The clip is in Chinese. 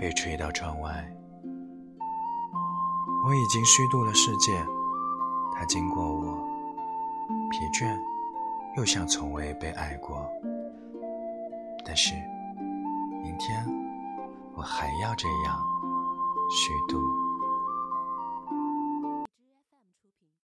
被吹到窗外。我已经虚度了世界，它经过我，疲倦，又像从未被爱过。但是。明天，我还要这样虚度。